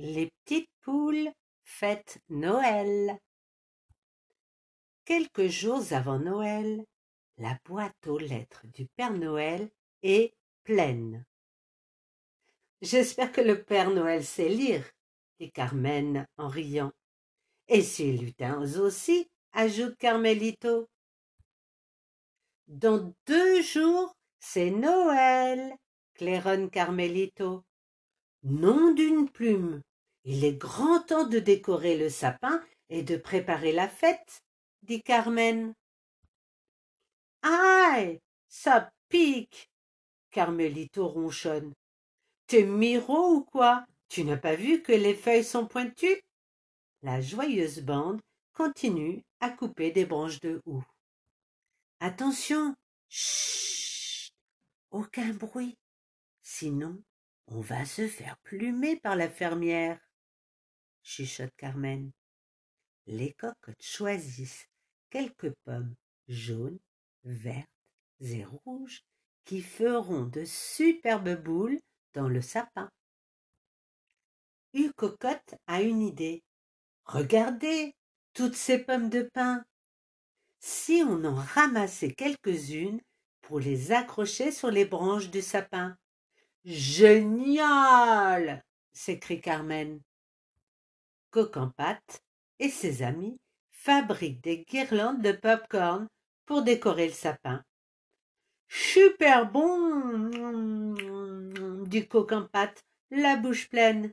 Les petites poules fêtent Noël. Quelques jours avant Noël, la boîte aux lettres du Père Noël est pleine. J'espère que le Père Noël sait lire, dit Carmen en riant. Et ses lutins aussi, ajoute Carmelito. Dans deux jours, c'est Noël, claironne Carmelito. Nom d'une plume. Il est grand temps de décorer le sapin et de préparer la fête, dit Carmen. Aïe, ça pique. Carmelito ronchonne. T'es miro ou quoi? Tu n'as pas vu que les feuilles sont pointues? La joyeuse bande continue à couper des branches de houx. Attention, chut, aucun bruit, sinon on va se faire plumer par la fermière, chuchote Carmen. Les cocottes choisissent quelques pommes jaunes, vertes et rouges qui feront de superbes boules dans le sapin. Une cocotte a une idée. Regardez toutes ces pommes de pin. Si on en ramassait quelques-unes pour les accrocher sur les branches du sapin. Génial s'écrie Carmen. Coq en pâte et ses amis fabriquent des guirlandes de pop-corn pour décorer le sapin. Super bon dit Coq en pâte, la bouche pleine.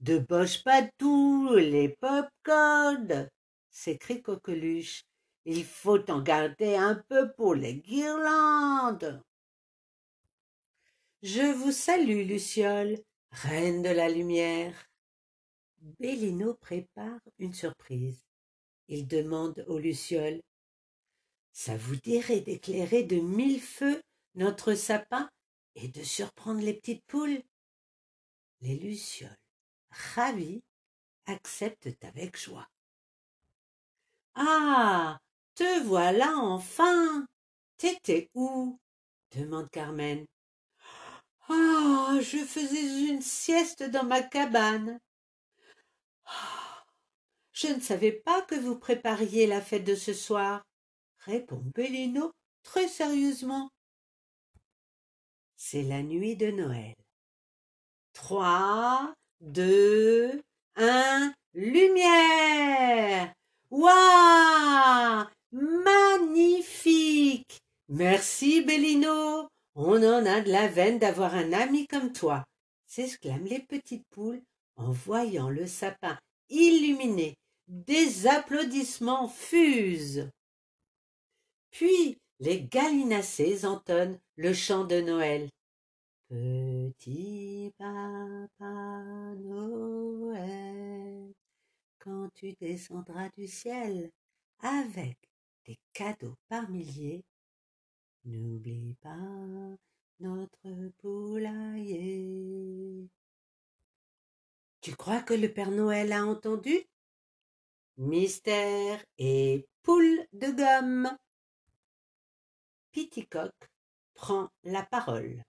De boche pas tous les pop-corn s'écrie Coqueluche. Il faut en garder un peu pour les guirlandes. Je vous salue, Luciole, reine de la lumière. Bellino prépare une surprise. Il demande aux Lucioles Ça vous dirait d'éclairer de mille feux notre sapin et de surprendre les petites poules? Les Lucioles, ravis, acceptent avec joie. Ah te voilà enfin T'étais où? demande Carmen. Ah, je faisais une sieste dans ma cabane. Ah, je ne savais pas que vous prépariez la fête de ce soir, répond Bellino très sérieusement. C'est la nuit de Noël. Trois, deux, un, lumière! Waouh! Magnifique! Merci, Bellino! On en a de la veine d'avoir un ami comme toi, s'exclament les petites poules en voyant le sapin illuminé. Des applaudissements fusent. Puis les gallinacés entonnent le chant de Noël. Petit papa Noël, quand tu descendras du ciel avec des cadeaux par milliers, N'oublie pas notre poulailler. Tu crois que le Père Noël a entendu? Mystère et poule de gomme. Piticock prend la parole.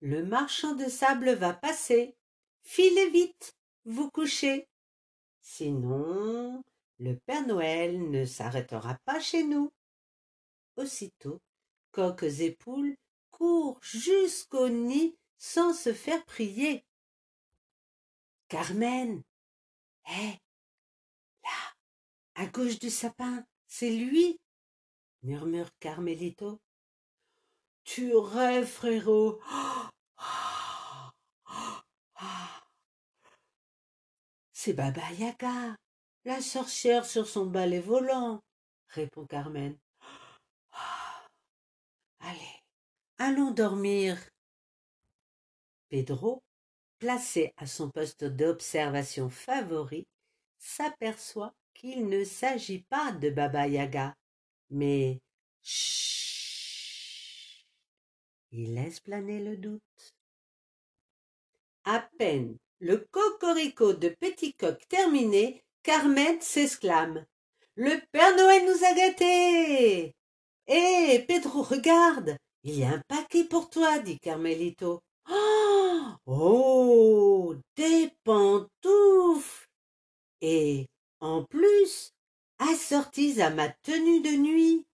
Le marchand de sable va passer. Filez vite, vous couchez. Sinon, le Père Noël ne s'arrêtera pas chez nous. Aussitôt, coqs et poules courent jusqu'au nid sans se faire prier. Carmen Hé Là À gauche du sapin, c'est lui murmure Carmelito. Tu rêves, frérot C'est Baba Yaga, la sorcière sur son balai volant, répond Carmen. Allez, allons dormir. Pedro, placé à son poste d'observation favori, s'aperçoit qu'il ne s'agit pas de Baba Yaga, mais chut, il laisse planer le doute. À peine le cocorico de Petit Coq terminé, Carmen s'exclame. Le Père Noël nous a gâtés. Hé, Pedro, regarde Il y a un paquet pour toi, dit Carmelito. Oh pantoufles et, en plus, assorties à ma tenue de nuit,